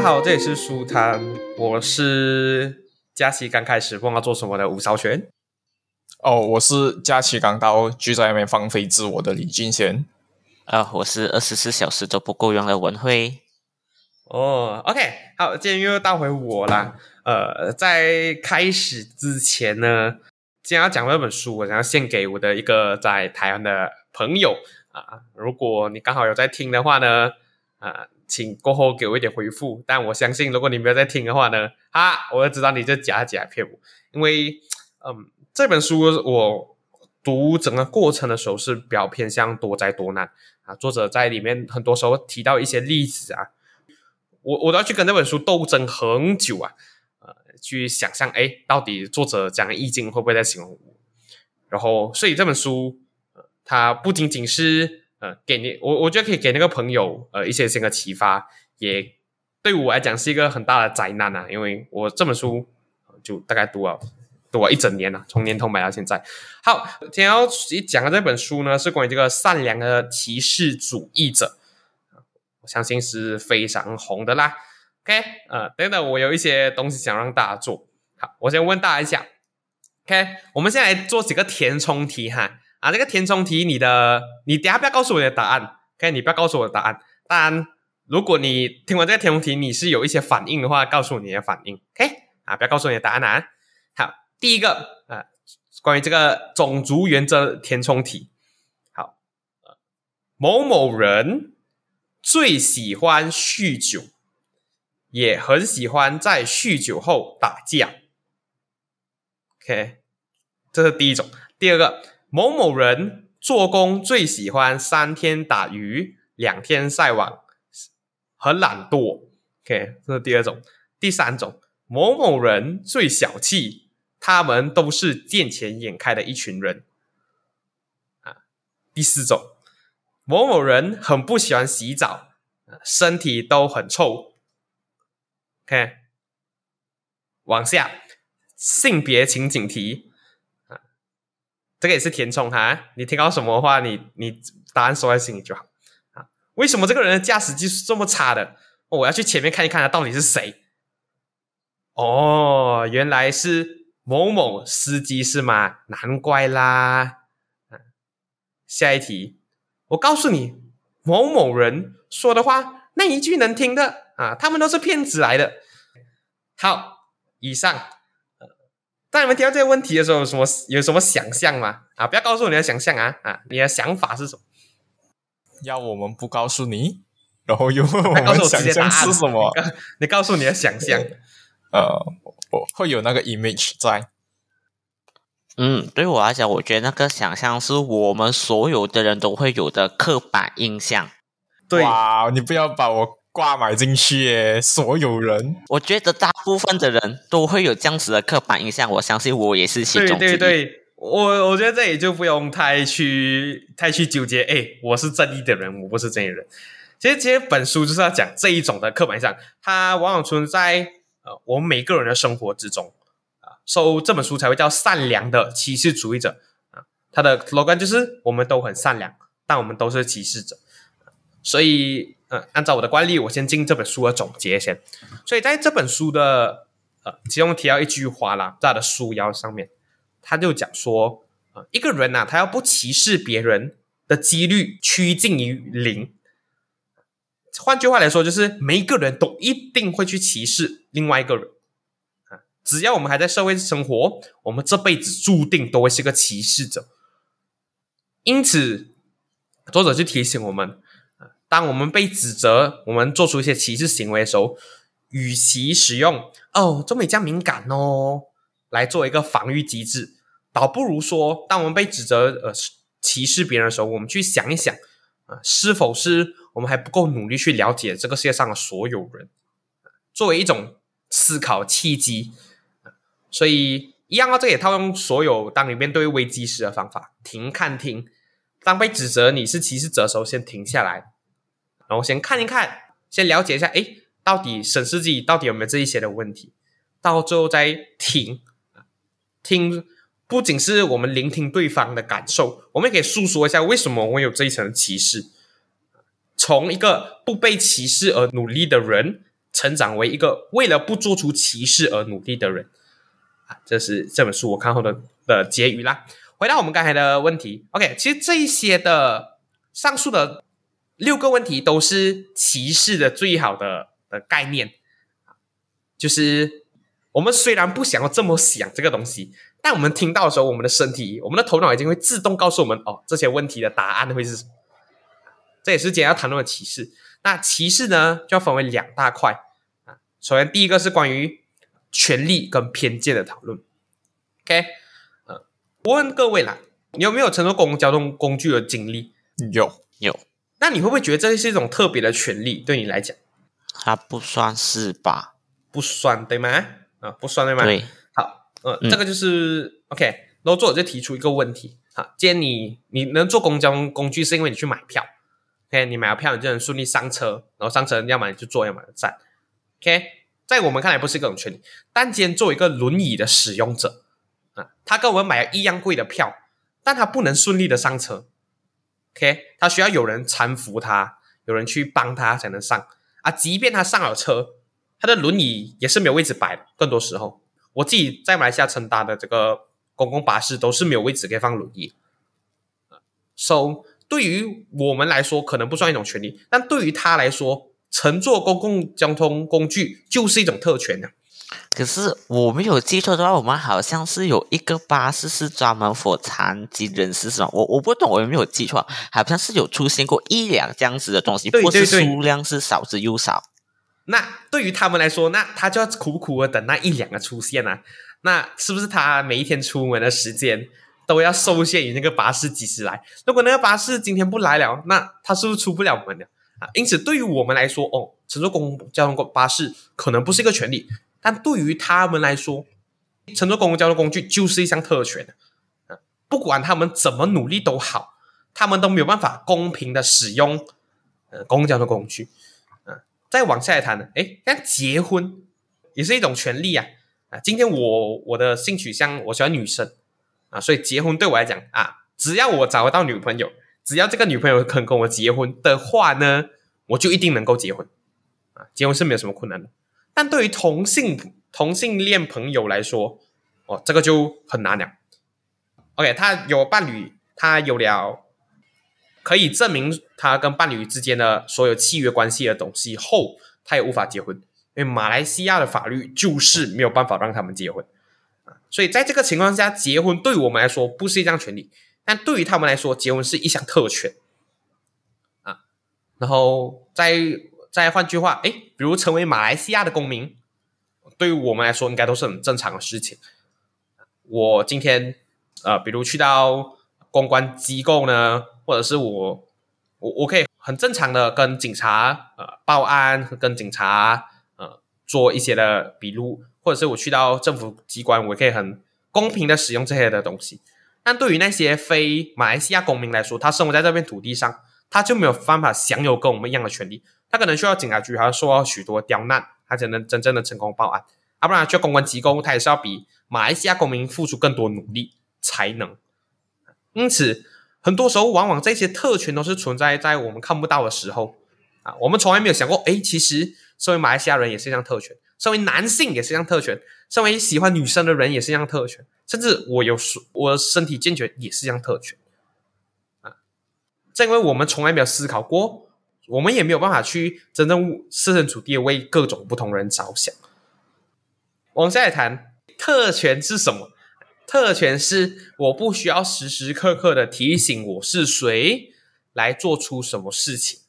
家好，这里是书摊，我是假期刚开始不知道做什么的吴少全。哦，我是假期刚到，就在外面放飞自我的李俊贤。啊，我是二十四小时都不够用的文慧。哦，OK，好，今天又到回我啦。呃，在开始之前呢，今天要讲这本书，我想要献给我的一个在台湾的朋友啊。如果你刚好有在听的话呢，啊，请过后给我一点回复。但我相信，如果你没有在听的话呢，哈，我就知道你这假假骗我。因为，嗯，这本书我读整个过程的时候是比较偏向多灾多难啊。作者在里面很多时候提到一些例子啊。我我都要去跟这本书斗争很久啊，呃，去想象，哎，到底作者讲的意境会不会在形容我？然后，所以这本书，呃，它不仅仅是呃给你，我我觉得可以给那个朋友呃一些新的启发，也对我来讲是一个很大的灾难啊，因为我这本书就大概读了读了一整年了，从年头买到现在。好，今天要讲的这本书呢，是关于这个善良的骑士主义者。我相信是非常红的啦。OK，呃，等等，我有一些东西想让大家做。好，我先问大家一下。OK，我们现在来做几个填充题哈。啊，这个填充题，你的你等下不要告诉我你的答案。OK，你不要告诉我的答案。当然，如果你听完这个填充题，你是有一些反应的话，告诉你的反应。OK，啊，不要告诉你的答案啊。好，第一个啊，关于这个种族原则填充题。好，某某人。最喜欢酗酒，也很喜欢在酗酒后打架。OK，这是第一种。第二个，某某人做工最喜欢三天打鱼两天晒网，很懒惰。OK，这是第二种。第三种，某某人最小气，他们都是见钱眼开的一群人。啊，第四种。某某人很不喜欢洗澡，身体都很臭。OK，往下，性别情景题，这个也是填充哈。你听到什么话，你你答案说在心里就好啊。为什么这个人的驾驶技术这么差的？我要去前面看一看他到底是谁。哦，原来是某某司机是吗？难怪啦。下一题。我告诉你，某某人说的话，那一句能听的啊，他们都是骗子来的。好，以上。当你们听到这个问题的时候，有什么有什么想象吗？啊，不要告诉我你的想象啊啊，你的想法是什么？要我们不告诉你，然后又问我们想象是什么？你告诉你的想象。呃，我会有那个 image 在。嗯，对我来讲，我觉得那个想象是我们所有的人都会有的刻板印象。对，哇，你不要把我挂买进去耶！所有人，我觉得大部分的人都会有这样子的刻板印象。我相信我也是其中对对对，我我觉得这里就不用太去太去纠结。哎，我是正义的人，我不是正义人。其实，其实本书就是要讲这一种的刻板印象，它往往存在呃我们每个人的生活之中。啊。收这本书才会叫善良的歧视主义者啊，它的 logan 就是我们都很善良，但我们都是歧视者。所以，呃，按照我的惯例，我先进这本书的总结先。所以在这本书的呃，其中提到一句话啦，在他的书腰上面，他就讲说，啊，一个人呐，他要不歧视别人的几率趋近于零。换句话来说，就是每一个人都一定会去歧视另外一个人。啊只要我们还在社会生活，我们这辈子注定都会是个歧视者。因此，作者就提醒我们：，当我们被指责，我们做出一些歧视行为的时候，与其使用“哦，中美这样敏感哦”来做一个防御机制，倒不如说，当我们被指责呃歧视别人的时候，我们去想一想，啊，是否是我们还不够努力去了解这个世界上的所有人，作为一种思考契机。所以一样啊，这也套用所有当你面对危机时的方法：停、看、听。当被指责你是歧视者的时候，先停下来，然后先看一看，先了解一下，哎，到底审视自己到底有没有这一些的问题，到最后再听。听，不仅是我们聆听对方的感受，我们也可以诉说一下为什么我有这一层歧视。从一个不被歧视而努力的人。成长为一个为了不做出歧视而努力的人。啊，这是这本书我看后的的结语啦。回到我们刚才的问题，OK，其实这一些的上述的六个问题都是歧视的最好的的概念，就是我们虽然不想要这么想这个东西，但我们听到的时候，我们的身体、我们的头脑已经会自动告诉我们，哦，这些问题的答案会是什么。这也是今天要谈论的歧视。那歧视呢，就要分为两大块啊。首先，第一个是关于权利跟偏见的讨论。OK，呃，我问各位啦，你有没有乘坐公共交通工具的经历？有，有。那你会不会觉得这是一种特别的权利？对你来讲，它不算是吧？不算对吗？啊，不算对吗？对。好，呃，这个就是 OK。然后作者就提出一个问题：好，既然你你能坐公交工具，是因为你去买票。OK，你买了票，你就能顺利上车，然后上车，要么你就坐，要么就站。OK，在我们看来不是一种权利，但今天作为一个轮椅的使用者啊，他跟我们买了一样贵的票，但他不能顺利的上车。OK，他需要有人搀扶他，有人去帮他才能上啊。即便他上了车，他的轮椅也是没有位置摆。更多时候，我自己在马来西亚乘搭的这个公共巴士都是没有位置可以放轮椅。So 对于我们来说，可能不算一种权利，但对于他来说，乘坐公共交通工具就是一种特权呢。可是我没有记错的话，我们好像是有一个巴士是专门 for 残疾人士，是吗？我我不懂，我有没有记错？好像是有出现过一两这样子的东西，不是数量是少之又少。那对于他们来说，那他就要苦苦的等那一两个出现啊。那是不是他每一天出门的时间？都要受限于那个巴士几时来。如果那个巴士今天不来了，那他是不是出不了门的啊？因此，对于我们来说，哦，乘坐公共交通巴士可能不是一个权利，但对于他们来说，乘坐公共交通工具就是一项特权啊！不管他们怎么努力都好，他们都没有办法公平的使用呃公共交通工具。啊，再往下来谈呢，哎，那结婚也是一种权利啊！啊，今天我我的性取向，我喜欢女生。啊，所以结婚对我来讲啊，只要我找得到女朋友，只要这个女朋友肯跟我结婚的话呢，我就一定能够结婚。啊，结婚是没有什么困难的。但对于同性同性恋朋友来说，哦，这个就很难了。OK，他有伴侣，他有了可以证明他跟伴侣之间的所有契约关系的东西后，他也无法结婚，因为马来西亚的法律就是没有办法让他们结婚啊。所以在这个情况下，结婚对我们来说不是一项权利，但对于他们来说，结婚是一项特权啊。然后在再换句话，哎，比如成为马来西亚的公民，对于我们来说应该都是很正常的事情。我今天呃，比如去到公关机构呢，或者是我我我可以很正常的跟警察呃报案，跟警察呃做一些的笔录。或者是我去到政府机关，我可以很公平的使用这些的东西。但对于那些非马来西亚公民来说，他生活在这片土地上，他就没有办法享有跟我们一样的权利。他可能需要警察局，还要受到许多刁难，他才能真正的成功报案。要不然去公关机构，他也是要比马来西亚公民付出更多努力才能。因此，很多时候往往这些特权都是存在在我们看不到的时候啊。我们从来没有想过，哎，其实身为马来西亚人也是一项特权。身为男性也是一样特权，身为喜欢女生的人也是一样特权，甚至我有我身体健全也是一样特权啊！正因为我们从来没有思考过，我们也没有办法去真正设身处地为各种不同人着想。往下来谈特权是什么？特权是我不需要时时刻刻的提醒我是谁来做出什么事情。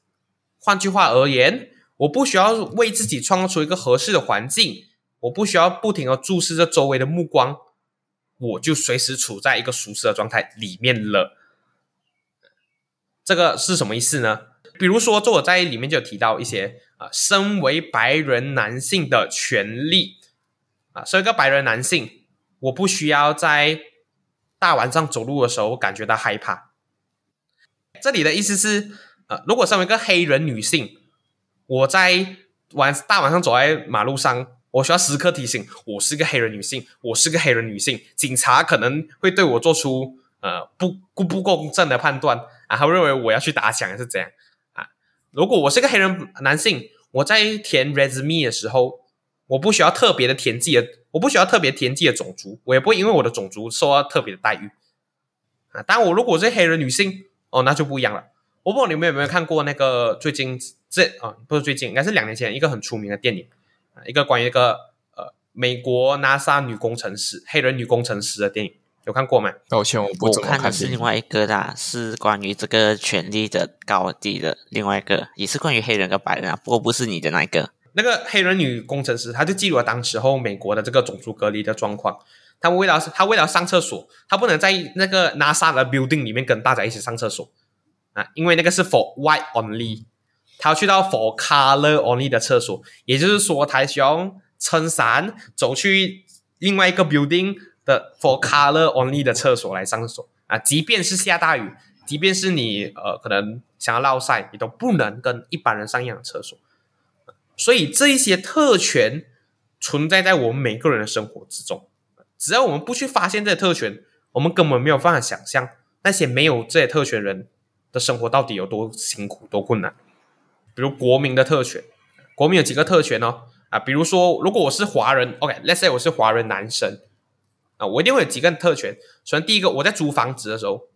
换句话而言。我不需要为自己创造出一个合适的环境，我不需要不停的注视着周围的目光，我就随时处在一个舒适的状态里面了。这个是什么意思呢？比如说，作者在里面就有提到一些啊，身为白人男性的权利啊，身为一个白人男性，我不需要在大晚上走路的时候感觉到害怕。这里的意思是，呃，如果身为一个黑人女性。我在晚大晚上走在马路上，我需要时刻提醒，我是个黑人女性，我是个黑人女性，警察可能会对我做出呃不不不公正的判断，然后认为我要去打抢还是怎样？如果我是个黑人男性，我在填 resume 的时候，我不需要特别的填自己的，我不需要特别填自己的种族，我也不会因为我的种族受到特别的待遇啊。但，我如果是黑人女性，哦，那就不一样了。我不知道你们有没有看过那个最近这啊，不是最近，应该是两年前一个很出名的电影啊，一个关于一个呃美国 NASA 女工程师黑人女工程师的电影。有看过吗？抱歉，我不怎么看。的是另外一个啦，是关于这个权力的高低的另外一个，也是关于黑人跟白人啊，不过不是你的那一个。那个黑人女工程师，她就记录了当时候美国的这个种族隔离的状况。她为了她为了上厕所，她不能在那个 NASA 的 building 里面跟大家一起上厕所啊，因为那个是 for white only，她要去到 for color only 的厕所，也就是说，她需要撑伞走去另外一个 building。的 for color only 的厕所来上厕所啊，即便是下大雨，即便是你呃可能想要落晒，你都不能跟一般人上一样的厕所。所以这一些特权存在在我们每个人的生活之中。只要我们不去发现这些特权，我们根本没有办法想象那些没有这些特权人的生活到底有多辛苦、多困难。比如国民的特权，国民有几个特权呢？啊，比如说，如果我是华人，OK，Let's say 我是华人男生。啊，我一定会有几个特权。首先，第一个，我在租房子的时候，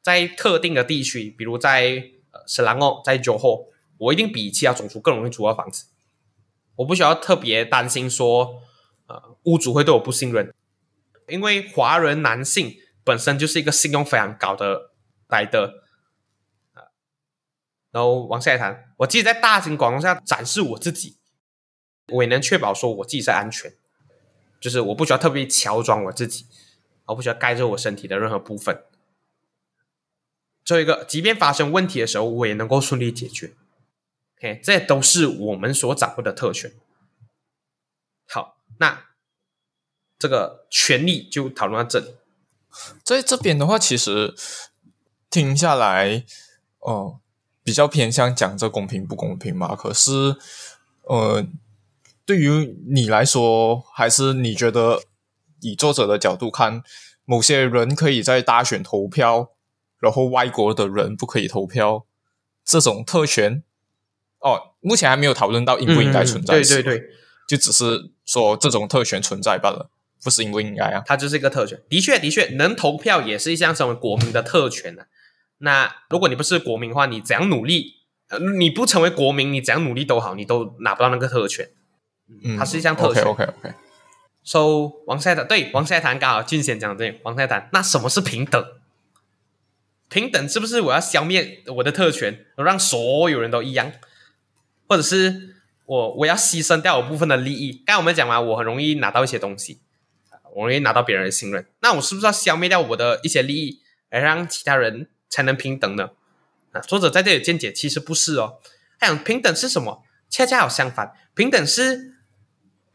在特定的地区，比如在呃斯兰哦，在酒后，我一定比其他种族更容易租到房子。我不需要特别担心说，呃，屋主会对我不信任，因为华人男性本身就是一个信用非常高的来的。啊，然后往下一谈，我即使在大庭广众下展示我自己，我也能确保说我自己是安全。就是我不需要特别乔装我自己，我不需要盖着我身体的任何部分。最后一个，即便发生问题的时候，我也能够顺利解决。OK，这都是我们所掌握的特权。好，那这个权利就讨论到这里。在这边的话，其实听下来，哦，比较偏向讲这公平不公平嘛。可是，呃。对于你来说，还是你觉得以作者的角度看，某些人可以在大选投票，然后外国的人不可以投票，这种特权哦，目前还没有讨论到应不应该存在。对对对，就只是说这种特权存在罢了，不是应不应该啊？它就是一个特权，的确的确，能投票也是一项成为国民的特权啊。那如果你不是国民的话，你怎样努力，呃，你不成为国民，你怎样努力都好，你都拿不到那个特权。它是一项特权。OK OK OK。So 王赛谈对王赛谈刚好俊贤讲的对王赛谈，那什么是平等？平等是不是我要消灭我的特权，让所有人都一样？或者是我我要牺牲掉我部分的利益？刚才我们讲嘛，我很容易拿到一些东西，我容易拿到别人的信任。那我是不是要消灭掉我的一些利益，而让其他人才能平等呢？啊，作者在这里见解其实不是哦。他讲平等是什么？恰恰好相反，平等是。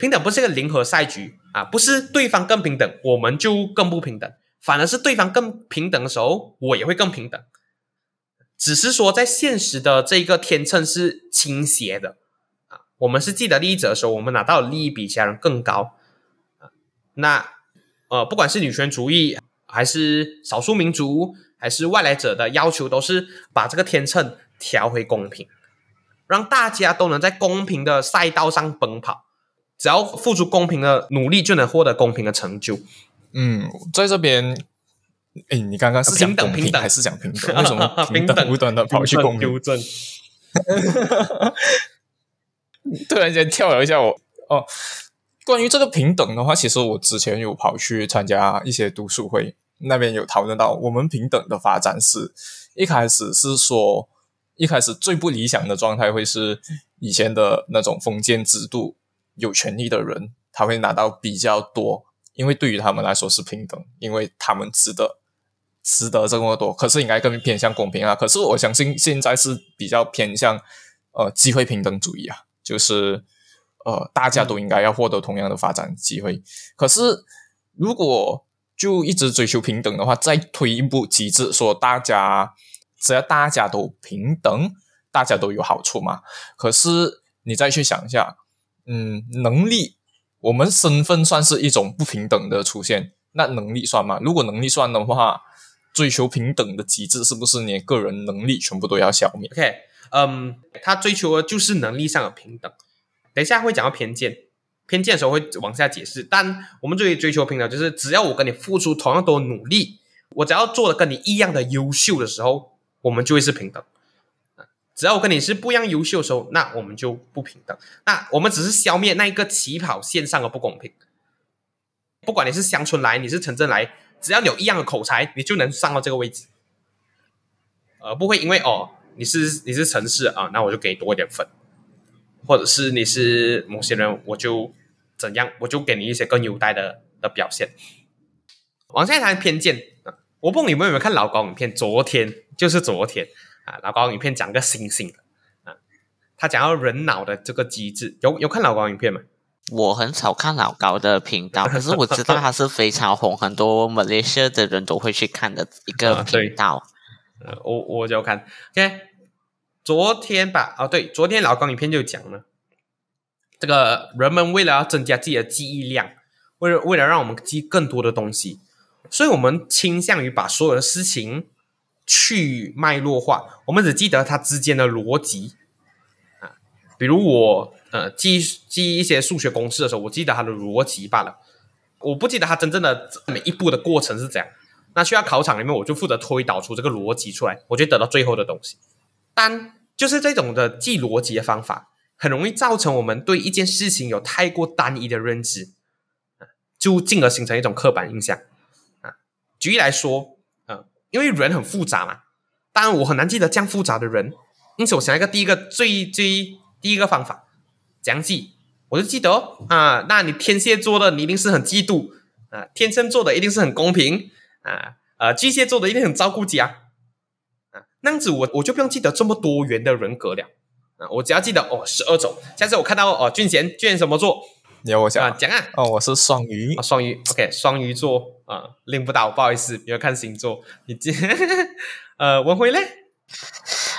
平等不是一个零和赛局啊，不是对方更平等，我们就更不平等，反而是对方更平等的时候，我也会更平等。只是说，在现实的这个天秤是倾斜的啊，我们是既得利益者的时候，我们拿到的利益比其他人更高啊。那呃，不管是女权主义，还是少数民族，还是外来者的要求，都是把这个天秤调回公平，让大家都能在公平的赛道上奔跑。只要付出公平的努力，就能获得公平的成就。嗯，在这边，哎，你刚刚是讲公平还是讲平等？为什么 平等无端的跑去公平？突然间跳了一下，我哦，关于这个平等的话，其实我之前有跑去参加一些读书会，那边有讨论到，我们平等的发展是一开始是说，一开始最不理想的状态会是以前的那种封建制度。有权利的人，他会拿到比较多，因为对于他们来说是平等，因为他们值得，值得这么多。可是应该更偏向公平啊！可是我相信现在是比较偏向呃机会平等主义啊，就是呃大家都应该要获得同样的发展机会。可是如果就一直追求平等的话，再推一步极致，说大家只要大家都平等，大家都有好处嘛？可是你再去想一下。嗯，能力，我们身份算是一种不平等的出现，那能力算吗？如果能力算的话，追求平等的机制是不是你个人能力全部都要消灭？OK，嗯，他追求的就是能力上的平等。等一下会讲到偏见，偏见的时候会往下解释。但我们最追求平等，就是只要我跟你付出同样多努力，我只要做的跟你一样的优秀的时候，我们就会是平等。只要我跟你是不一样优秀的时候，那我们就不平等。那我们只是消灭那一个起跑线上的不公平。不管你是乡村来，你是城镇来，只要有一样的口才，你就能上到这个位置。呃，不会因为哦，你是你是城市啊，那我就给你多一点分，或者是你是某些人，我就怎样，我就给你一些更优待的的表现。往下谈偏见，我不知道你们有没有看老高影片？昨天就是昨天。啊，老高影片讲个星星啊，他讲到人脑的这个机制，有有看老高影片吗？我很少看老高的频道，可是我知道他是非常红，很多马来西亚的人都会去看的一个频道。呃，我我就看，OK，昨天吧，哦对，昨天老高影片就讲了，这个人们为了要增加自己的记忆量，为了为了让我们记更多的东西，所以我们倾向于把所有的事情。去脉络化，我们只记得它之间的逻辑啊，比如我呃记记一些数学公式的时候，我记得它的逻辑罢了，我不记得它真正的每一步的过程是怎样。那需要考场里面，我就负责推导出这个逻辑出来，我就得到最后的东西。但就是这种的记逻辑的方法，很容易造成我们对一件事情有太过单一的认知啊就进而形成一种刻板印象啊。举例来说。因为人很复杂嘛，当然我很难记得这样复杂的人，因此我想一个第一个最最第一个方法，怎样记？我就记得哦啊，那你天蝎座的你一定是很嫉妒啊，天秤座的一定是很公平啊，呃巨蟹座的一定很照顾家啊，那样子我我就不用记得这么多元的人格了啊，我只要记得哦十二种。下次我看到哦俊贤俊贤什么座？你要我讲讲啊？哦，我是双鱼啊，双鱼，OK，双鱼座啊，拎不到，不好意思，要看星座。你这呃，文辉嘞，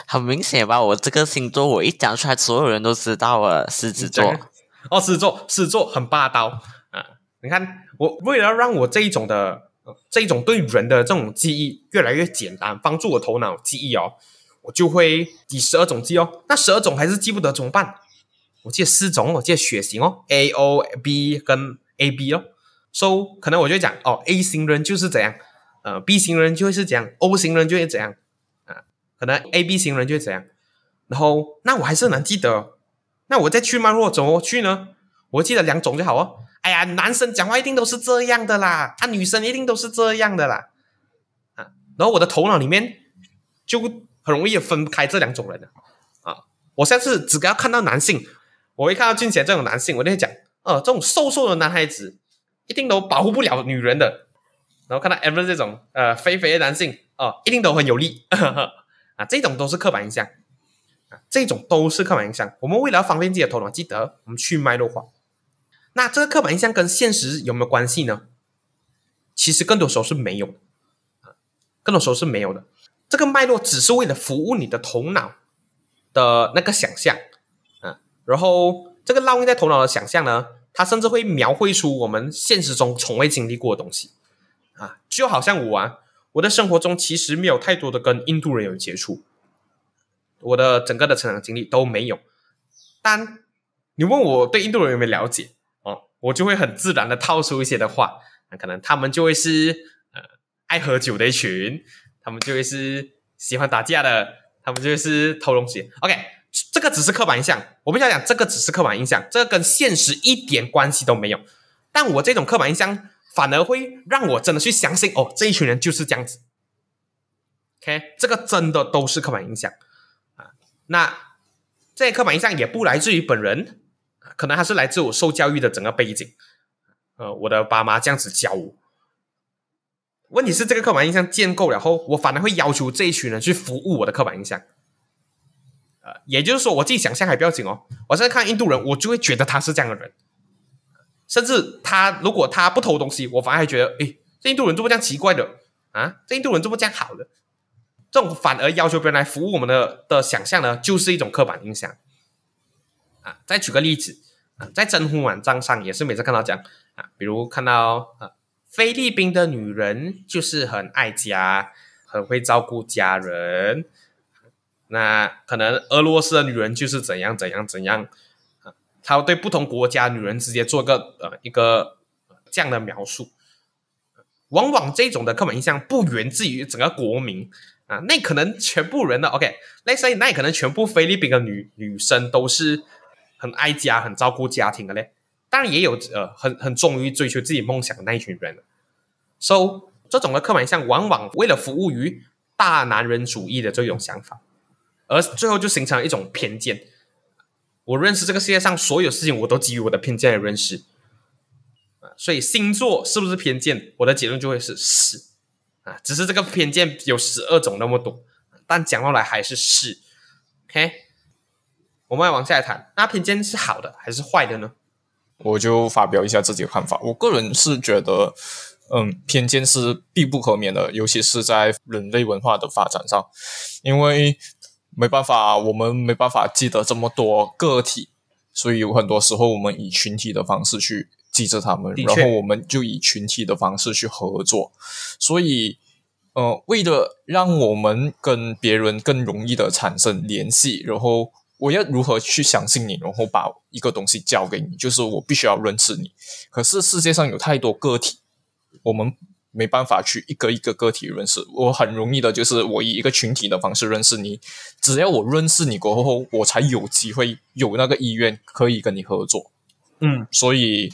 很明显吧？我这个星座，我一讲出来，所有人都知道了，狮子座。哦，狮子座，狮子座很霸道啊！你看，我为了让我这一种的这一种对人的这种记忆越来越简单，帮助我头脑记忆哦，我就会以十二种记哦。那十二种还是记不得怎么办？我记得四种，我记得血型哦，A O B 跟 A B 哦，so 可能我就讲哦，A 型人就是怎样，呃，B 型人就会是怎样，O 型人就会怎样，啊，可能 A B 型人就会怎样，然后那我还是能记得，那我再去脉络怎么去呢？我记得两种就好哦。哎呀，男生讲话一定都是这样的啦，啊，女生一定都是这样的啦，啊，然后我的头脑里面就很容易分开这两种人的，啊，我下次只要看到男性。我一看到俊贤这种男性，我就会讲，哦，这种瘦瘦的男孩子一定都保护不了女人的。然后看到 Ever 这种呃肥肥的男性，哦，一定都很有力 啊，这种都是刻板印象啊，这种都是刻板印象。我们为了方便自己的头脑，记得我们去脉络化。那这个刻板印象跟现实有没有关系呢？其实更多时候是没有的啊，更多时候是没有的。这个脉络只是为了服务你的头脑的那个想象啊。然后，这个烙印在头脑的想象呢，他甚至会描绘出我们现实中从未经历过的东西啊，就好像我啊，我的生活中其实没有太多的跟印度人有接触，我的整个的成长经历都没有。但你问我对印度人有没有了解哦，我就会很自然的套出一些的话，那可能他们就会是呃爱喝酒的一群，他们就会是喜欢打架的，他们就会是偷东西。OK。这个只是刻板印象，我不想讲这个只是刻板印象，这跟现实一点关系都没有。但我这种刻板印象反而会让我真的去相信，哦，这一群人就是这样子。OK，这个真的都是刻板印象啊。那这些刻板印象也不来自于本人，可能还是来自我受教育的整个背景。呃，我的爸妈这样子教我。问题是这个刻板印象建构了后，我反而会要求这一群人去服务我的刻板印象。呃，也就是说，我自己想象还不要紧哦。我现在看印度人，我就会觉得他是这样的人，甚至他如果他不偷东西，我反而还觉得，诶，这印度人这么这样奇怪的啊？这印度人这么这样好的，这种反而要求别人来服务我们的的想象呢，就是一种刻板印象啊。再举个例子啊，在征婚网站上也是每次看到讲啊，比如看到啊，菲律宾的女人就是很爱家，很会照顾家人。那可能俄罗斯的女人就是怎样怎样怎样啊，他会对不同国家女人直接做个呃一个这样的描述。往往这种的刻板印象不源自于整个国民啊，那可能全部人的 OK，Let's say 那可能全部菲律宾的女女生都是很爱家、很照顾家庭的嘞。当然也有呃很很忠于追求自己梦想的那一群人。So 这种的刻板印象往往为了服务于大男人主义的这种想法，而最后就形成了一种偏见。我认识这个世界上所有事情，我都基于我的偏见来认识。所以星座是不是偏见？我的结论就会是是啊，只是这个偏见有十二种那么多，但讲到来还是是。OK，我们来往下来谈，那偏见是好的还是坏的呢？我就发表一下自己的看法。我个人是觉得，嗯，偏见是必不可免的，尤其是在人类文化的发展上，因为没办法，我们没办法记得这么多个体，所以有很多时候我们以群体的方式去。记着他们，然后我们就以群体的方式去合作。所以，呃，为了让我们跟别人更容易的产生联系，然后我要如何去相信你，然后把一个东西交给你，就是我必须要认识你。可是世界上有太多个体，我们没办法去一个一个个体认识。我很容易的就是我以一个群体的方式认识你，只要我认识你过后，我才有机会有那个意愿可以跟你合作。嗯，所以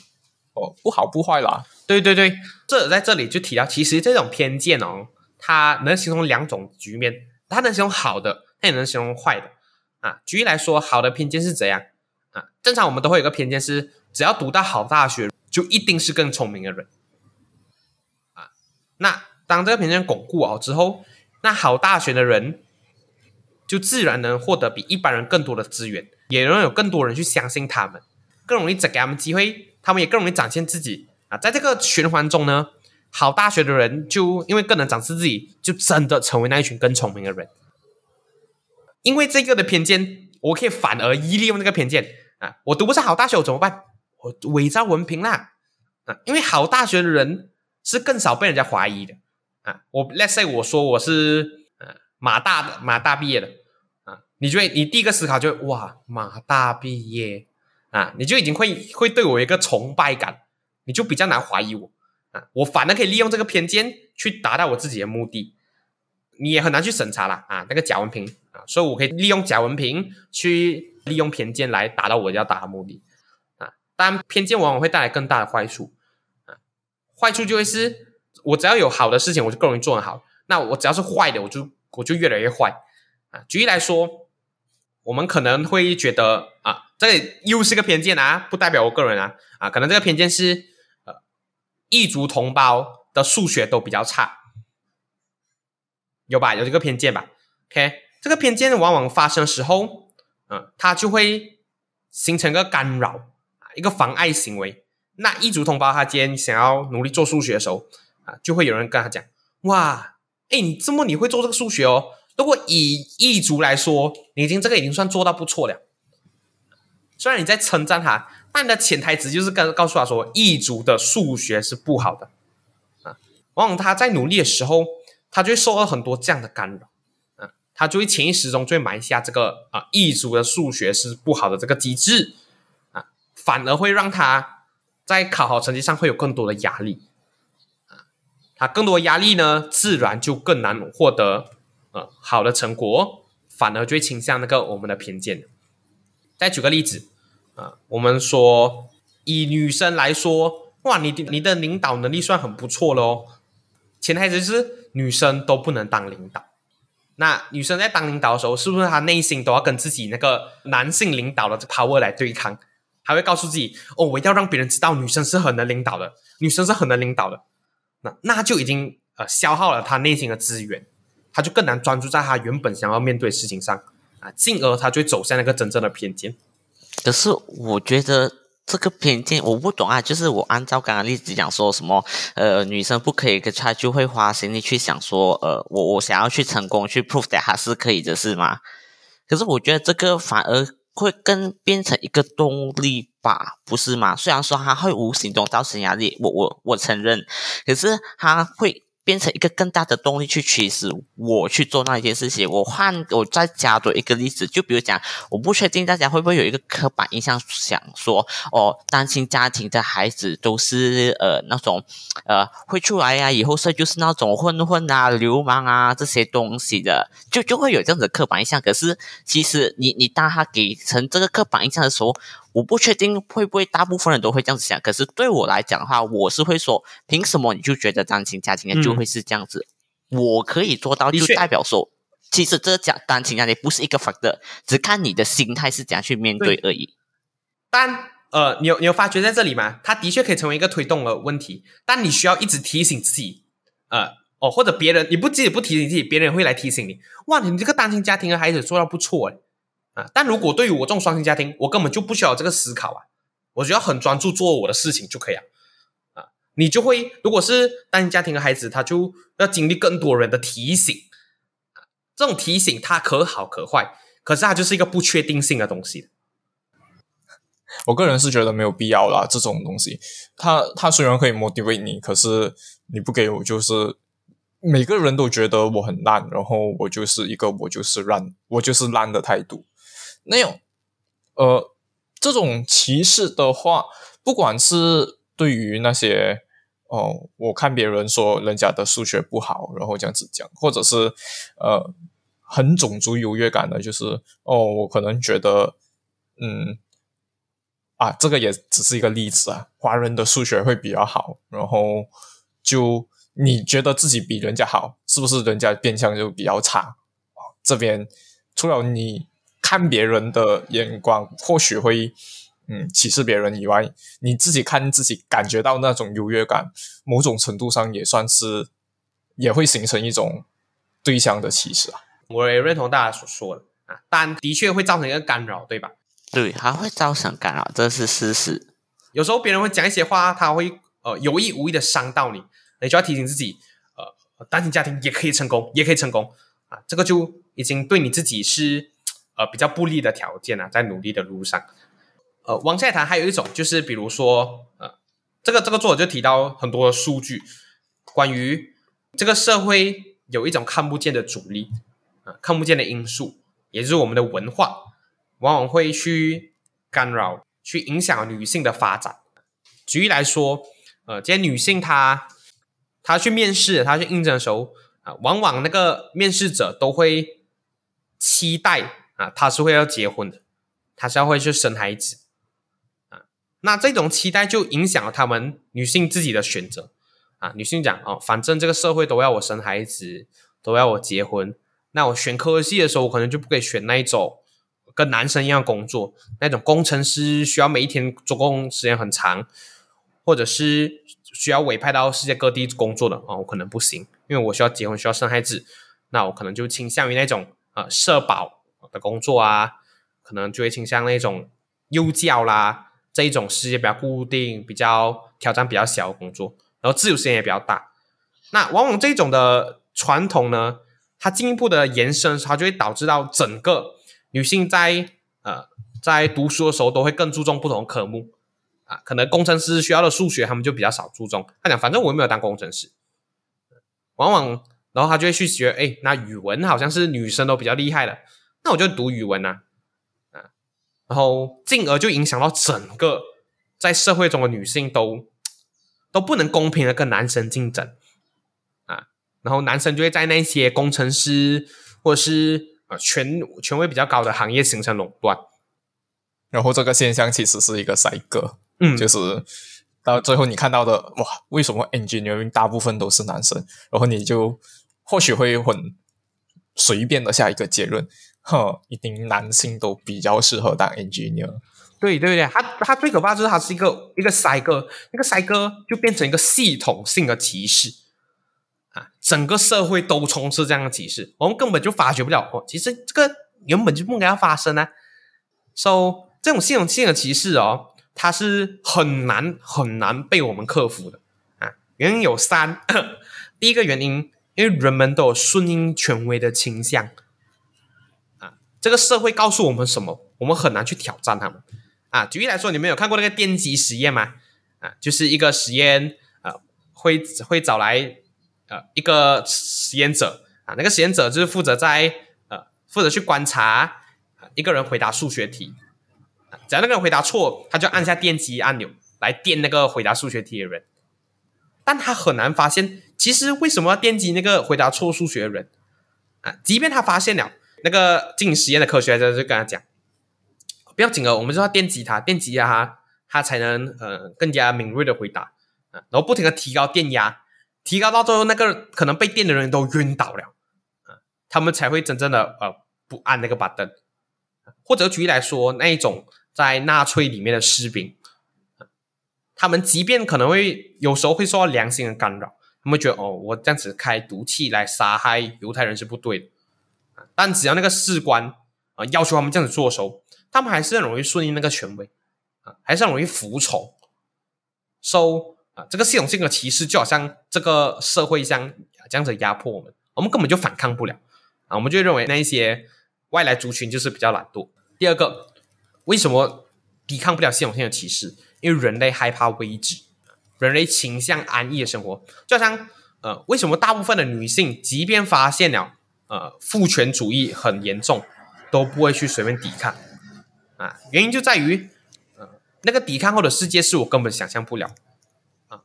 哦。不好不坏啦，对对对，这在这里就提到，其实这种偏见哦，它能形容两种局面，它能形容好的，它也能形容坏的啊。举例来说，好的偏见是怎样啊？正常我们都会有个偏见，是只要读到好大学，就一定是更聪明的人啊。那当这个偏见巩固好之后，那好大学的人就自然能获得比一般人更多的资源，也能有更多人去相信他们，更容易再给他们机会。他们也更容易展现自己啊，在这个循环中呢，好大学的人就因为更能展示自己，就真的成为那一群更聪明的人。因为这个的偏见，我可以反而利用这个偏见啊，我读不上好大学，我怎么办？我伪造文凭啦啊！因为好大学的人是更少被人家怀疑的啊。我 let's say 我说我是呃马大的马大毕业的啊，你就会你第一个思考就会哇马大毕业。啊，你就已经会会对我一个崇拜感，你就比较难怀疑我啊。我反而可以利用这个偏见去达到我自己的目的，你也很难去审查了啊。那个假文凭啊，所以我可以利用假文凭去利用偏见来达到我要达的目的啊。当然，偏见往往会带来更大的坏处。坏处就会是我只要有好的事情，我就更容易做得好。那我只要是坏的，我就我就越来越坏啊。举例来说，我们可能会觉得啊。这又是个偏见啊，不代表我个人啊啊，可能这个偏见是呃，异族同胞的数学都比较差，有吧？有这个偏见吧？OK，这个偏见往往发生时候，嗯，它就会形成个干扰啊，一个妨碍行为。那异族同胞他今天想要努力做数学的时候啊，就会有人跟他讲：哇，哎，你这么你会做这个数学哦？如果以异族来说，你已经这个已经算做到不错了。虽然你在称赞他，但你的潜台词就是告告诉他说，异族的数学是不好的啊。往往他在努力的时候，他就会受到很多这样的干扰啊，他就会潜意识中就会埋下这个啊，异族的数学是不好的这个机制啊，反而会让他在考好成绩上会有更多的压力啊。他更多压力呢，自然就更难获得呃好的成果，反而最倾向那个我们的偏见。再举个例子啊，我们说以女生来说，哇，你的你的领导能力算很不错喽。潜台词是女生都不能当领导。那女生在当领导的时候，是不是她内心都要跟自己那个男性领导的 power 来对抗？还会告诉自己哦，我一定要让别人知道女生是很能领导的，女生是很能领导的。那那就已经呃消耗了她内心的资源，她就更难专注在她原本想要面对的事情上。啊，进而他就走向那个真正的偏见。可是我觉得这个偏见我不懂啊，就是我按照刚刚例子讲说什么，呃，女生不可以，他就会花心力去想说，呃，我我想要去成功去 prove that 他是可以的，是吗？可是我觉得这个反而会更变成一个动力吧，不是吗？虽然说他会无形中造成压力，我我我承认，可是他会。变成一个更大的动力去驱使我去做那一件事情。我换我再加多一个例子，就比如讲，我不确定大家会不会有一个刻板印象，想说哦，单亲家庭的孩子都是呃那种呃会出来呀，以后是就是那种混混啊、流氓啊这些东西的，就就会有这样的刻板印象。可是其实你你当他给成这个刻板印象的时候，我不确定会不会大部分人都会这样子想，可是对我来讲的话，我是会说，凭什么你就觉得单亲家庭就会是这样子？我可以做到，就代表说，其实这讲单亲家庭不是一个 factor，只看你的心态是怎样去面对而已。但呃，你有你有发觉在这里吗？它的确可以成为一个推动的问题，但你需要一直提醒自己，呃，哦，或者别人你不自己不提醒自己，别人会来提醒你。哇，你这个单亲家庭的孩子做到不错诶。啊！但如果对于我这种双亲家庭，我根本就不需要这个思考啊，我只要很专注做我的事情就可以了啊。你就会，如果是单亲家庭的孩子，他就要经历更多人的提醒。这种提醒它可好可坏，可是它就是一个不确定性的东西。我个人是觉得没有必要啦，这种东西，它它虽然可以 motivate 你，可是你不给我，就是每个人都觉得我很烂，然后我就是一个我就是烂，我就是烂的态度。那种，呃，这种歧视的话，不管是对于那些哦，我看别人说人家的数学不好，然后这样子讲，或者是呃，很种族优越感的，就是哦，我可能觉得，嗯，啊，这个也只是一个例子啊，华人的数学会比较好，然后就你觉得自己比人家好，是不是人家变相就比较差？这边除了你。看别人的眼光，或许会嗯歧视别人以外，你自己看自己，感觉到那种优越感，某种程度上也算是也会形成一种对象的歧视啊。我也认同大家所说的啊，但的确会造成一个干扰，对吧？对，它会造成干扰，这是事实。有时候别人会讲一些话，他会呃有意无意的伤到你，你就要提醒自己，呃，单亲家庭也可以成功，也可以成功啊，这个就已经对你自己是。呃，比较不利的条件啊，在努力的路上。呃，往下谈，还有一种就是，比如说，呃，这个这个作者就提到很多的数据，关于这个社会有一种看不见的阻力啊，看不见的因素，也就是我们的文化，往往会去干扰、去影响女性的发展。举例来说，呃，这些女性她她去面试、她去应征的时候啊，往往那个面试者都会期待。啊，他是会要结婚的，他是要会去生孩子，啊，那这种期待就影响了他们女性自己的选择，啊，女性讲哦，反正这个社会都要我生孩子，都要我结婚，那我选科系的时候，我可能就不可以选那一种跟男生一样工作，那种工程师需要每一天做工时间很长，或者是需要委派到世界各地工作的哦，我可能不行，因为我需要结婚，需要生孩子，那我可能就倾向于那种啊社保。的工作啊，可能就会倾向那种幼教啦这一种时间比较固定、比较挑战比较小的工作，然后自由时间也比较大。那往往这种的传统呢，它进一步的延伸，它就会导致到整个女性在呃在读书的时候都会更注重不同科目啊，可能工程师需要的数学，他们就比较少注重。他讲，反正我又没有当工程师，往往然后他就会去学，哎，那语文好像是女生都比较厉害的。那我就读语文呐，啊，然后进而就影响到整个在社会中的女性都都不能公平的跟男生竞争啊，然后男生就会在那些工程师或者是呃权权威比较高的行业形成垄断，然后这个现象其实是一个赛格，嗯，就是到最后你看到的哇，为什么 engineering 大部分都是男生？然后你就或许会很随便的下一个结论。呵，一定男性都比较适合当 engineer。对对对，他他最可怕就是他是一个一个赛哥，那个赛哥就变成一个系统性的歧视啊，整个社会都充斥这样的歧视，我们根本就发觉不了哦。其实这个原本就不应该要发生啊。So 这种系统性的歧视哦，它是很难很难被我们克服的啊。原因有三，第一个原因，因为人们都有顺应权威的倾向。这个社会告诉我们什么，我们很难去挑战他们啊。举例来说，你们有看过那个电击实验吗？啊，就是一个实验，呃，会会找来呃一个实验者啊，那个实验者就是负责在呃负责去观察一个人回答数学题，只要那个人回答错，他就按下电击按钮来电那个回答数学题的人，但他很难发现，其实为什么要电击那个回答错数学的人啊？即便他发现了，那个进行实验的科学家就跟他讲，不要紧了，我们就要电击他，电击他，他才能呃更加敏锐的回答。啊，然后不停的提高电压。提高到最后，那个可能被电的人都晕倒了，啊，他们才会真正的呃不按那个把灯，或者举例来说，那一种在纳粹里面的士兵，他们即便可能会有时候会受到良心的干扰，他们觉得哦，我这样子开毒气来杀害犹太人是不对的，但只要那个士官啊要求他们这样子做的时候，他们还是很容易顺应那个权威，啊，还是很容易服从，收。啊，这个系统性的歧视就好像这个社会像这样子压迫我们，我们根本就反抗不了啊！我们就认为那一些外来族群就是比较懒惰。第二个，为什么抵抗不了系统性的歧视？因为人类害怕未知，人类倾向安逸的生活。就好像呃，为什么大部分的女性，即便发现了呃父权主义很严重，都不会去随便抵抗啊？原因就在于呃，那个抵抗后的世界是我根本想象不了啊。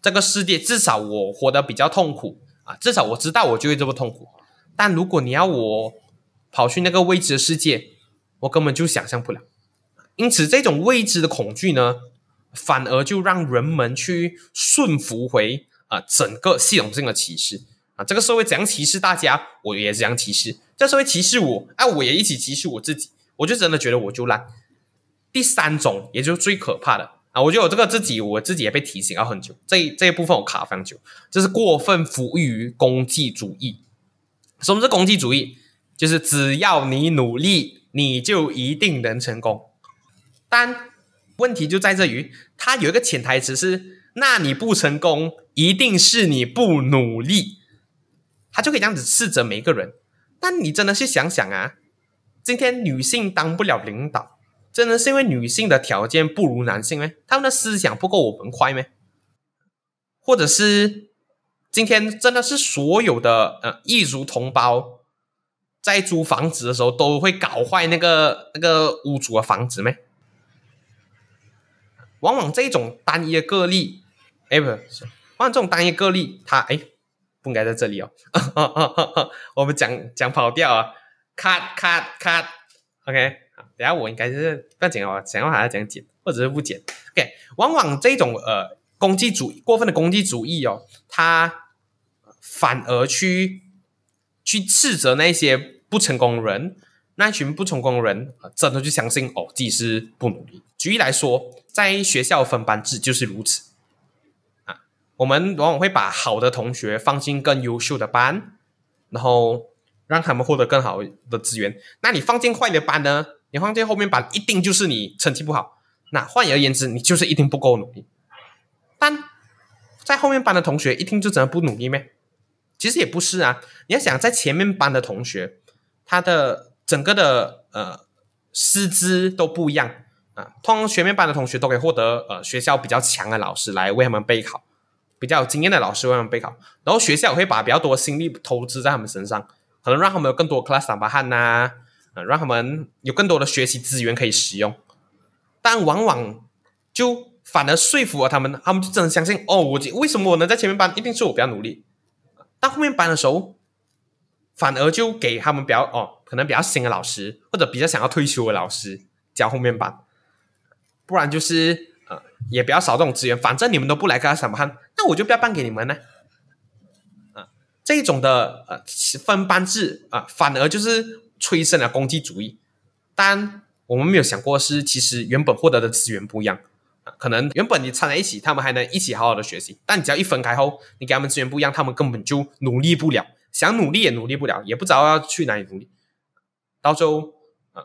这个世界至少我活得比较痛苦啊，至少我知道我就会这么痛苦。但如果你要我跑去那个未知的世界，我根本就想象不了。因此，这种未知的恐惧呢，反而就让人们去顺服回啊整个系统性的歧视啊。这个社会怎样歧视大家，我也这样歧视；这社会歧视我，哎，我也一起歧视我自己。我就真的觉得我就烂。第三种，也就是最可怕的啊。我觉得我这个自己，我自己也被提醒了很久。这这一部分我卡非常久，就是过分服务于功绩主义。什么是功绩主义？就是只要你努力，你就一定能成功。但问题就在这于，它有一个潜台词是：那你不成功，一定是你不努力。他就可以这样子斥责每一个人。但你真的去想想啊，今天女性当不了领导。真的是因为女性的条件不如男性吗？他们的思想不够我们快吗？或者是今天真的是所有的呃异族同胞在租房子的时候都会搞坏那个那个屋主的房子吗？往往这种单一个例，哎，不是，往往这种单一个例，他哎应该在这里哦，我们讲讲跑调啊，cut cut cut，OK。等下我应该是不要剪哦，想要还要怎样剪，或者是不剪。OK，往往这种呃攻击主义过分的攻击主义哦，他反而去去斥责那些不成功人，那群不成功人真的就相信哦自己是不努力。举例来说，在学校分班制就是如此，我们往往会把好的同学放进更优秀的班，然后让他们获得更好的资源。那你放进坏的班呢？你放进后面班，一定就是你成绩不好。那换而言之，你就是一定不够努力。但在后面班的同学，一听就真的不努力咩？其实也不是啊。你要想，在前面班的同学，他的整个的呃师资都不一样啊。通常前面班的同学都可以获得呃学校比较强的老师来为他们备考，比较有经验的老师为他们备考。然后学校会把比较多的心力投资在他们身上，可能让他们有更多 class 打巴汗呐。让他们有更多的学习资源可以使用，但往往就反而说服了他们，他们就真的相信哦，我为什么我能在前面班，一定是我比较努力。到后面班的时候，反而就给他们比较哦，可能比较新的老师或者比较想要退休的老师教后面班，不然就是，也比较少这种资源。反正你们都不来跟他上班，那我就不要办给你们呢。啊，这种的呃分班制啊，反而就是。催生了攻击主义，但我们没有想过是，其实原本获得的资源不一样啊。可能原本你掺在一起，他们还能一起好好的学习，但你只要一分开后，你给他们资源不一样，他们根本就努力不了，想努力也努力不了，也不知道要去哪里努力，到最后啊，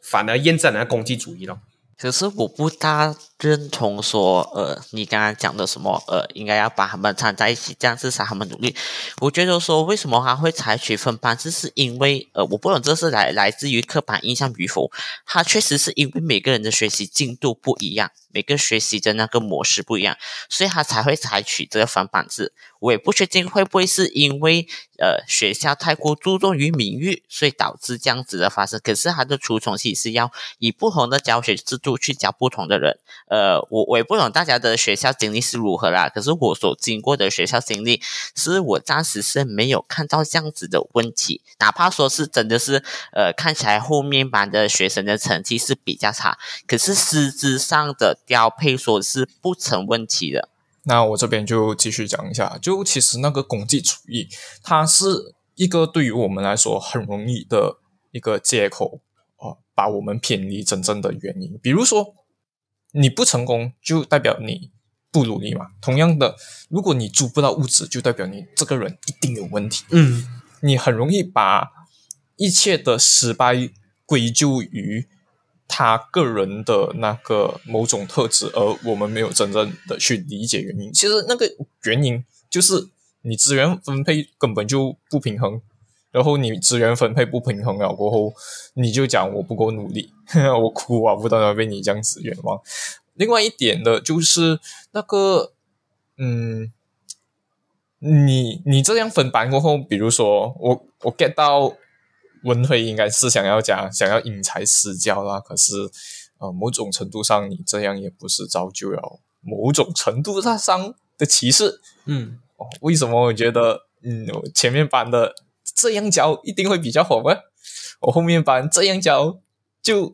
反而验证了攻击主义了。可是我不大认同说，呃，你刚刚讲的什么，呃，应该要把他们掺在一起，这样至少他们努力。我觉得说，为什么他会采取分班制，是因为，呃，我不懂这是来来自于刻板印象与否。他确实是因为每个人的学习进度不一样，每个学习的那个模式不一样，所以他才会采取这个分班制。我也不确定会不会是因为呃学校太过注重于名誉，所以导致这样子的发生。可是他的初衷其实是要以不同的教学制度去教不同的人。呃，我我也不懂大家的学校经历是如何啦，可是我所经过的学校经历，是我暂时是没有看到这样子的问题。哪怕说是真的是呃看起来后面班的学生的成绩是比较差，可是师资上的调配说是不成问题的。那我这边就继续讲一下，就其实那个功绩主义，它是一个对于我们来说很容易的一个借口哦，把我们偏离真正的原因。比如说，你不成功，就代表你不努力嘛。同样的，如果你租不到屋子，就代表你这个人一定有问题。嗯，你很容易把一切的失败归咎于。他个人的那个某种特质，而我们没有真正的去理解原因。其实那个原因就是你资源分配根本就不平衡，然后你资源分配不平衡了过后，你就讲我不够努力，我哭啊，不断的被你这样子冤枉。另外一点的就是那个，嗯，你你这样分班过后，比如说我我 get 到。文慧应该是想要讲，想要因材施教啦。可是，呃，某种程度上，你这样也不是造就了某种程度上的歧视。嗯，哦，为什么我觉得，嗯，前面班的这样教一定会比较好吗？我后面班这样教就。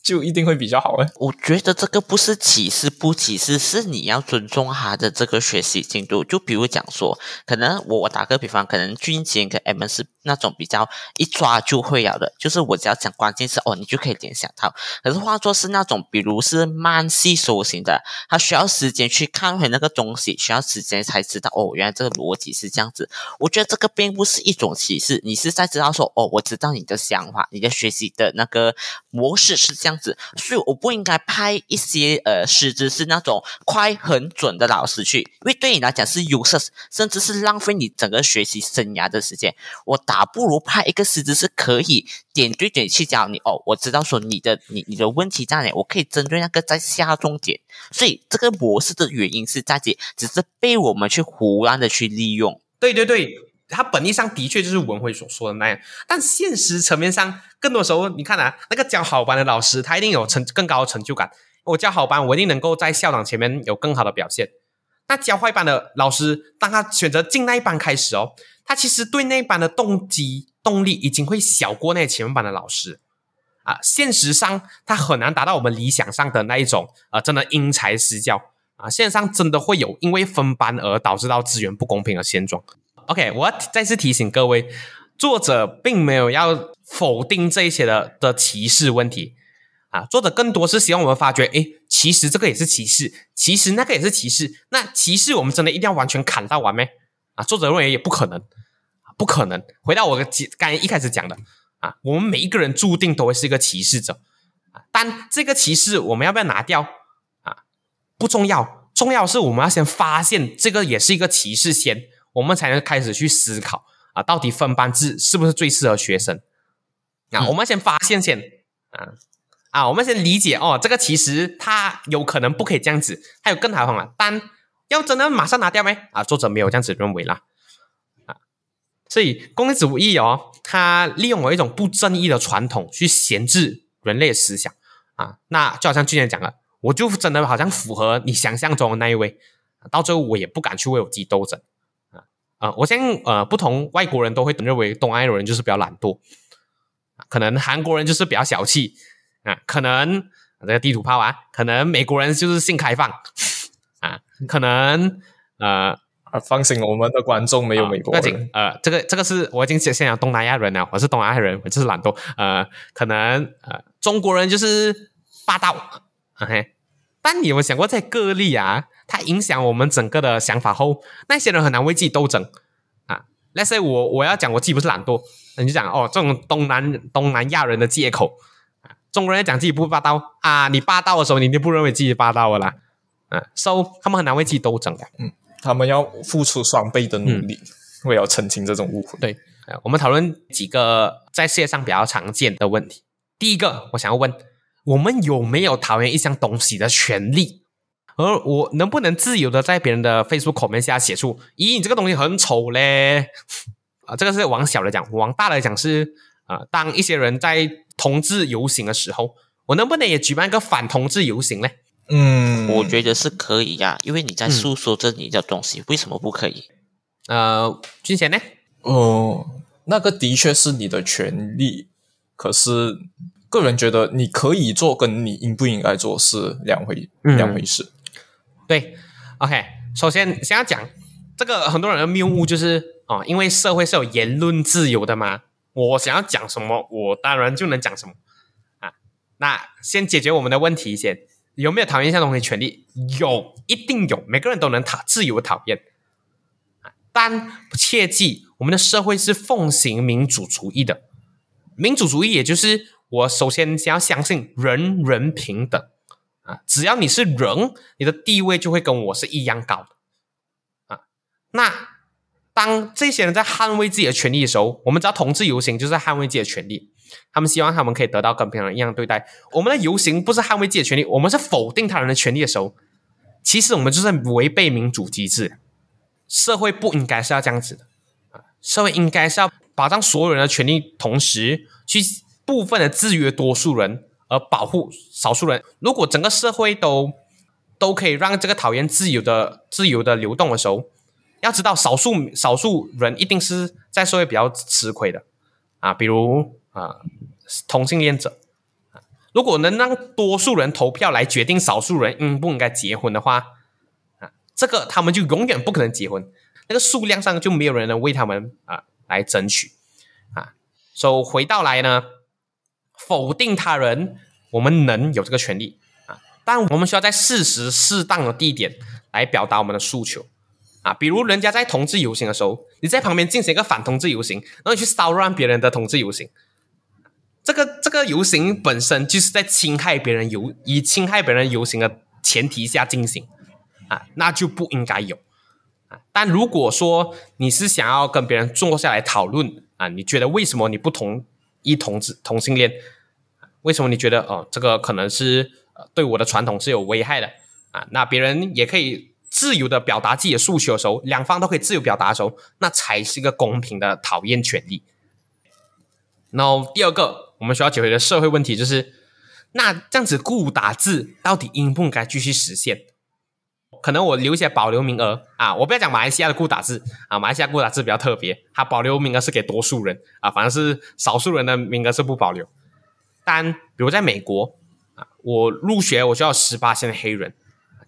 就一定会比较好啊。我觉得这个不是歧视不歧视，是你要尊重他的这个学习进度。就比如讲说，可能我我打个比方，可能军衔跟 M 是那种比较一抓就会了的，就是我只要讲关键词哦，你就可以联想到。可是话说是那种，比如是慢细收型的，他需要时间去看回那个东西，需要时间才知道哦，原来这个逻辑是这样子。我觉得这个并不是一种歧视，你是在知道说哦，我知道你的想法，你的学习的那个模式是这样。子，所以我不应该派一些呃师资是那种快很准的老师去，因为对你来讲是 useless，甚至是浪费你整个学习生涯的时间。我打啊不如派一个师资是可以点对点去教你哦。我知道说你的你你的问题在哪，我可以针对那个在下重点。所以这个模式的原因是在这，只是被我们去胡乱的去利用。对对对。它本意上的确就是文辉所说的那样，但现实层面上，更多时候你看啊，那个教好班的老师，他一定有成更高的成就感。我教好班，我一定能够在校长前面有更好的表现。那教坏班的老师，当他选择进那一班开始哦，他其实对那一班的动机动力已经会小过那前面班的老师啊。现实上，他很难达到我们理想上的那一种啊，真的因材施教啊。现实上，真的会有因为分班而导致到资源不公平的现状。OK，我要再次提醒各位，作者并没有要否定这一些的的歧视问题啊，作者更多是希望我们发觉，诶，其实这个也是歧视，其实那个也是歧视，那歧视我们真的一定要完全砍到完没？啊，作者认为也不可能，不可能。回到我刚刚一开始讲的啊，我们每一个人注定都会是一个歧视者啊，但这个歧视我们要不要拿掉啊？不重要，重要是我们要先发现这个也是一个歧视先。我们才能开始去思考啊，到底分班制是不是最适合学生？啊，我们先发现先啊啊，我们先理解哦，这个其实它有可能不可以这样子，它有更好的方法，但要真的马上拿掉没？啊，作者没有这样子认为啦。啊，所以功利主义哦，它利用了一种不正义的传统去闲置人类思想。啊，那就好像之前讲了，我就真的好像符合你想象中的那一位，到最后我也不敢去为我自己斗争。啊，我相信呃，不同外国人都会认为东亚人就是比较懒惰，可能韩国人就是比较小气。啊，可能这个地图炮啊，可能美国人就是性开放啊，可能呃，放心，我们的观众没有美国人，呃，这个这个是我已经先先讲东南亚人了，我是东南亚人，我就是懒惰，呃，可能呃，中国人就是霸道，OK，但你有没有想过在个例啊？它影响我们整个的想法后，那些人很难为自己斗争啊。Let's say 我我要讲我自己不是懒惰，你就讲哦，这种东南东南亚人的借口啊。中国人讲自己不霸道啊，你霸道的时候，你就不认为自己霸道了啦。啊，So 他们很难为自己斗争的，嗯，他们要付出双倍的努力，为了澄清这种误会。对，我们讨论几个在世界上比较常见的问题。第一个，我想要问，我们有没有讨厌一项东西的权利？而我能不能自由的在别人的 Facebook comment 下写出“咦，你这个东西很丑嘞”？啊，这个是往小的讲，往大的讲是啊，当一些人在同志游行的时候，我能不能也举办一个反同志游行呢？嗯，我觉得是可以呀、因为你在诉说着你的东西，为什么不可以？呃，军衔呢？哦，那个的确是你的权利，可是个人觉得你可以做，跟你应不应该做是两回、嗯两回事。对，OK，首先先要讲这个很多人的谬误就是啊、因为社会是有言论自由的嘛，我想要讲什么，我当然就能讲什么啊。那先解决我们的问题先，有没有讨厌一项东西权利？有，一定有，每个人都能讨自由讨厌。啊但切记，我们的社会是奉行民主主义的。民主主义也就是我首先先要相信人人平等。啊，只要你是人，你的地位就会跟我是一样高的啊。那当这些人在捍卫自己的权利的时候，我们知道同志游行就是捍卫自己的权利，他们希望他们可以得到跟别人一样对待。我们的游行不是捍卫自己的权利，我们是否定他人的权利的时候，其实我们就是违背民主机制。社会不应该是要这样子的啊，社会应该是要保障所有人的权利，同时去部分的制约多数人，而保护少数人。如果整个社会都都可以让这个讨厌自由的自由的流动的时候，要知道少数少数人一定是在社会比较吃亏的。啊，比如啊同性恋者。啊，如果能让多数人投票来决定少数人应不应该结婚的话啊，这个他们就永远不可能结婚，那个数量上就没有人能为他们啊来争取。啊。所、以回到来呢，否定他人，我们能有这个权利。啊，但我们需要在事实适当的地点来表达我们的诉求。啊。比如人家在同志游行的时候，你在旁边进行一个反同志游行，然后你去骚乱别人的同志游行，这个这个游行本身就是在侵害别人游以侵害别人游行的前提下进行啊，那就不应该有啊。但如果说你是想要跟别人坐下来讨论啊，你觉得为什么你不同意同志同性恋？为什么你觉得哦，这个可能是呃对我的传统是有危害的啊？那别人也可以自由的表达自己的诉求的时候，两方都可以自由表达的时候，那才是一个公平的讨厌权利。然后第二个我们需要解决的社会问题就是，那这样子固打字到底应不应该继续实现？可能我留一些保留名额啊，我不要讲马来西亚的固打字啊，马来西亚固打字比较特别，它保留名额是给多数人啊，反正是少数人的名额是不保留。但比如在美国啊，我入学我需要十八线的黑人，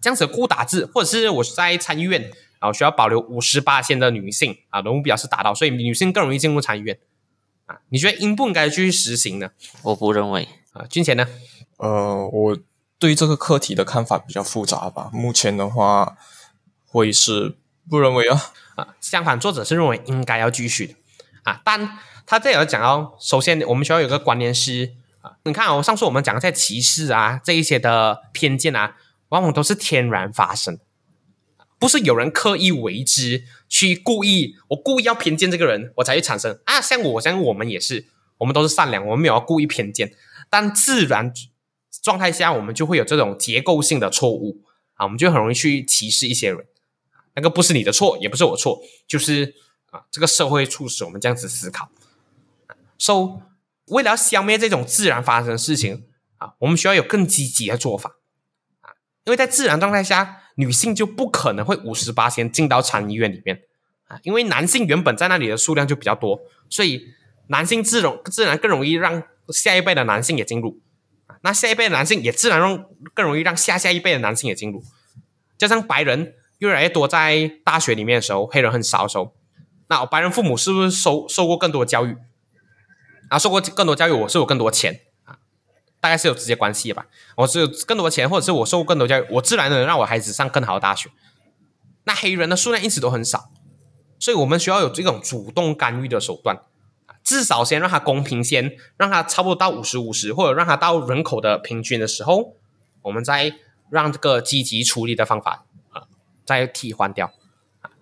这样子的固打字，或者是我在参议院啊，我需要保留五十八线的女性啊，人物表示达到，所以女性更容易进入参议院啊。你觉得应不应该继续实行呢？我不认为。啊，金钱呢？呃，我对这个课题的看法比较复杂吧。目前的话，会是不认为啊。啊，相反，作者是认为应该要继续的啊。但他这里有讲到，首先我们需要有个观念是啊，你看哦，上次我们讲的在歧视啊这一些的偏见啊，往往都是天然发生，不是有人刻意为之去故意，我故意要偏见这个人，我才会产生啊。像我，像我们也是，我们都是善良，我们没有要故意偏见，但自然状态下，我们就会有这种结构性的错误啊，我们就很容易去歧视一些人。那个不是你的错，也不是我错，就是啊，这个社会促使我们这样子思考。So，为了要消灭这种自然发生的事情啊，我们需要有更积极的做法，因为在自然状态下，女性就不可能会五十八先进到产医院里面啊，因为男性原本在那里的数量就比较多，所以男性自容自然更容易让下一辈的男性也进入啊，那下一辈的男性也自然让更容易让下下一辈的男性也进入，加上白人。越来越多在大学里面的时候，黑人很少的时候，那白人父母是不是受受过更多教育？啊，受过更多教育，我是有更多钱，大概是有直接关系的吧。我是有更多的钱，或者是我受过更多教育，我自然能让我孩子上更好的大学。那黑人的数量一直都很少，所以我们需要有这种主动干预的手段，至少先让它公平先，让它差不多到五十五十，或者让它到人口的平均的时候，我们再让这个积极处理的方法啊。再替换掉，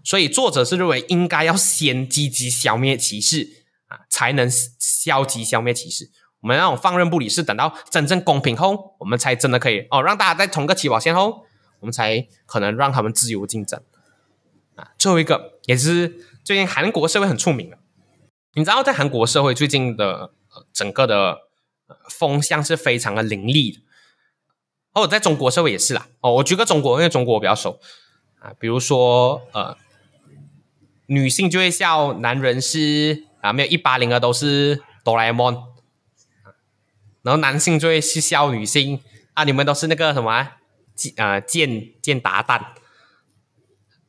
所以作者是认为应该要先积极消灭歧视啊，才能消极消灭歧视。我们那种放任不理是等到真正公平后，我们才真的可以哦，让大家在同个起跑线后，我们才可能让他们自由竞争啊。最后一个也是最近韩国社会很出名的，你知道在韩国社会最近的、整个的、风向是非常的凌厉的。哦，在中国社会也是啦。哦，我举个中国，因为中国我比较熟啊，比如说呃，女性就会笑男人是啊，没有一八零的都是哆啦 A 梦，然后男性就会去笑女性。啊，你们都是那个什么啊健啊健健达旦，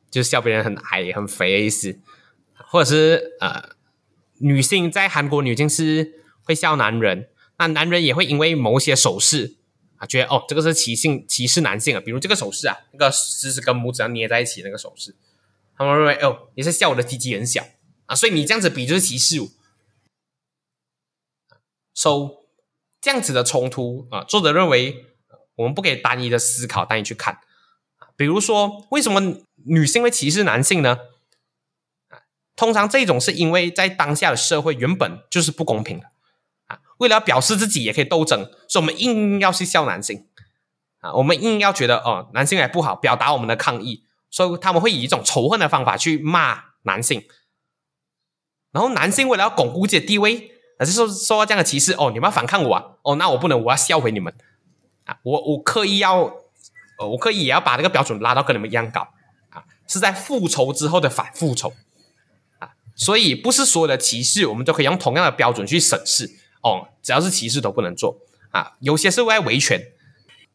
就是笑别人很矮很肥的意思，或者是呃，女性在韩国女性是会笑男人，那男人也会因为某些手势。啊，觉得哦，这个是歧性歧视男性啊，比如这个手势啊，那个食指跟拇指要捏在一起那个手势，他们认为哦，你是笑我的鸡鸡很小。啊，所以你这样子比就是歧视我。So 这样子的冲突啊，作者认为我们不可以单一的思考，单一去看啊，比如说为什么女性会歧视男性呢？啊，通常这种是因为在当下的社会原本就是不公平的啊。为了表示自己也可以斗争，所以我们硬要去笑男性啊，我们硬要觉得哦，男性还不好，表达我们的抗议，所以他们会以一种仇恨的方法去骂男性。然后男性为了要巩固自己的地位，还是说受到这样的歧视哦，你们要反抗我啊，哦，那我不能，我要笑回你们啊，我我刻意要，呃，我刻意也要把这个标准拉到跟你们一样高啊，是在复仇之后的反复仇啊，所以不是所有的歧视我们都可以用同样的标准去审视。哦，只要是歧视都不能做啊！有些是为维权。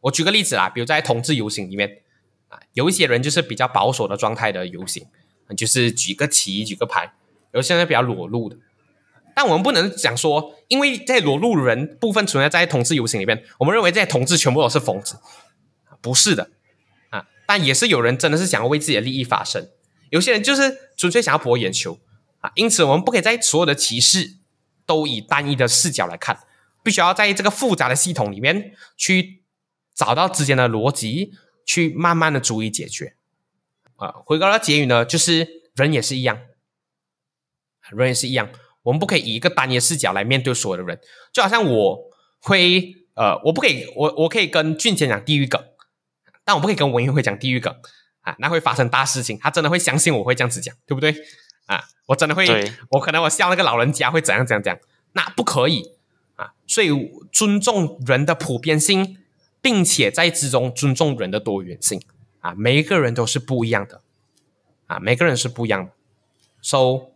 我举个例子啦，比如在同志游行里面啊，有一些人就是比较保守的状态的游行，就是举个旗、举个牌，有些人比较裸露的。但我们不能讲说，因为在裸露人部分存在在同志游行里面，我们认为这些同志全部都是疯子，不是的啊！但也是有人真的是想要为自己的利益发声，有些人就是纯粹想要博眼球啊！因此，我们不可以在所有的歧视。都以单一的视角来看，必须要在这个复杂的系统里面去找到之间的逻辑，去慢慢的逐一解决。啊，回到结语呢，就是人也是一样，人也是一样，我们不可以以一个单一视角来面对所有的人。就好像我会，呃，我不可以，我我可以跟俊杰讲地狱梗，但我不可以跟文英会讲地狱梗啊，那会发生大事情，他真的会相信我会这样子讲，对不对？啊，我真的会，我可能我笑那个老人家会怎样怎样怎样，那不可以啊。所以尊重人的普遍性，并且在之中尊重人的多元性啊，每一个人都是不一样的啊，每个人是不一样的。So，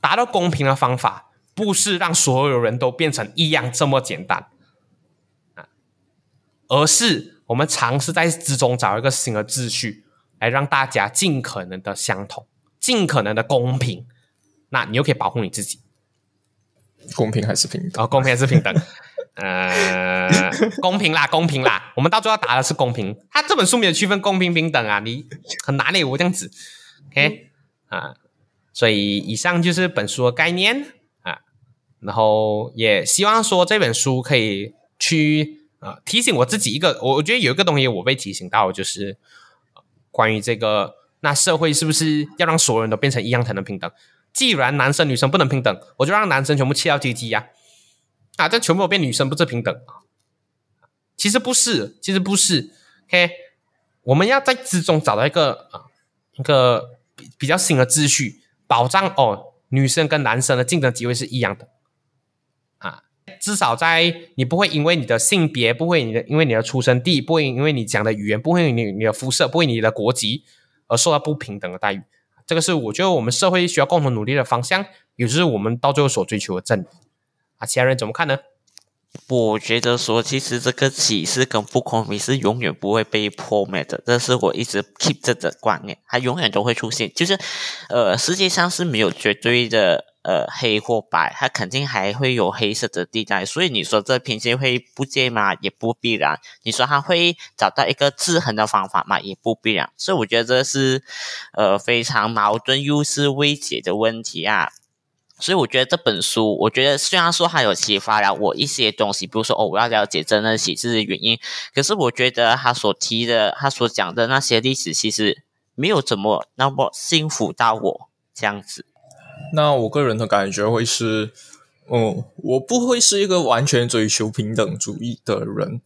达到公平的方法不是让所有人都变成一样这么简单啊，而是我们尝试在之中找一个新的秩序，来让大家尽可能的相同。尽可能的公平，那你又可以保护你自己。公平还是平等？哦，公平还是平等？呃，公平啦，公平啦。我们到最后打的是公平。他这本书没有区分公平平等啊，你很难嘞，我这样子。OK 啊，所以以上就是本书的概念啊。然后也希望说这本书可以去啊提醒我自己一个，我我觉得有一个东西我被提醒到，就是关于这个。那社会是不是要让所有人都变成一样才能平等？既然男生女生不能平等，我就让男生全部切掉鸡鸡呀！啊，这全部变女生不是平等其实不是，其实不是。OK，我们要在之中找到一个啊一个比比较新的秩序，保障哦女生跟男生的竞争机会是一样的啊。至少在你不会因为你的性别，不会你的因为你的出生地，不会因为你讲的语言，不会你你的肤色，不会你的国籍。而受到不平等的待遇，这个是我觉得我们社会需要共同努力的方向，也就是我们到最后所追求的正义。啊，其他人怎么看呢？我觉得说，其实这个歧视跟不公平是永远不会被破灭的，这是我一直 keep 着的观念，它永远都会出现。就是，呃，世界上是没有绝对的。呃，黑或白，它肯定还会有黑色的地带，所以你说这偏见会不见吗？也不必然。你说它会找到一个制衡的方法吗？也不必然。所以我觉得这是呃非常矛盾又是未解的问题啊。所以我觉得这本书，我觉得虽然说它有启发了我一些东西，比如说哦，我要了解真的歧视的原因，可是我觉得他所提的、他所讲的那些历史，其实没有怎么那么幸福到我这样子。那我个人的感觉会是，哦，我不会是一个完全追求平等主义的人。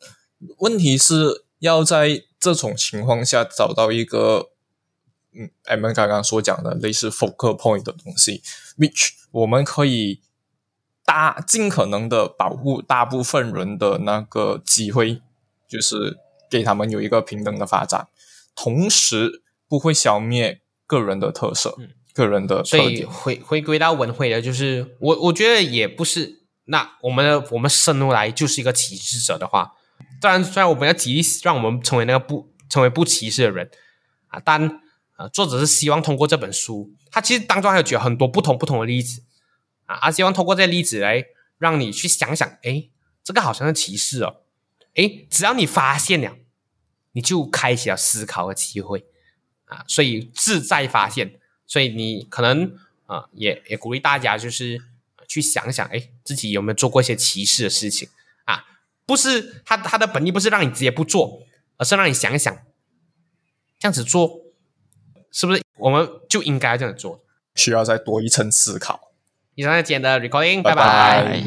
问题是要在这种情况下找到一个，嗯，M 们刚刚所讲的类似 focal point 的东西，which 我们可以大尽可能的保护大部分人的那个机会，就是给他们有一个平等的发展，同时不会消灭个人的特色。个人的所以回回归到文慧的，就是我我觉得也不是。那我们的我们生出来就是一个歧视者的话，当然虽然我们要极力让我们成为那个不成为不歧视的人啊，但作者是希望通过这本书，他其实当中还有举很多不同不同的例子啊，他希望通过这些例子来让你去想想，哎，这个好像是歧视哦，哎，只要你发现了，你就开启了思考的机会啊，所以自在发现。所以你可能啊，也也鼓励大家，就是去想想，哎，自己有没有做过一些歧视的事情啊？不是他他的本意不是让你直接不做，而是让你想想，这样子做是不是我们就应该这样做？需要再多一层思考。以上是今天的 recording，拜拜。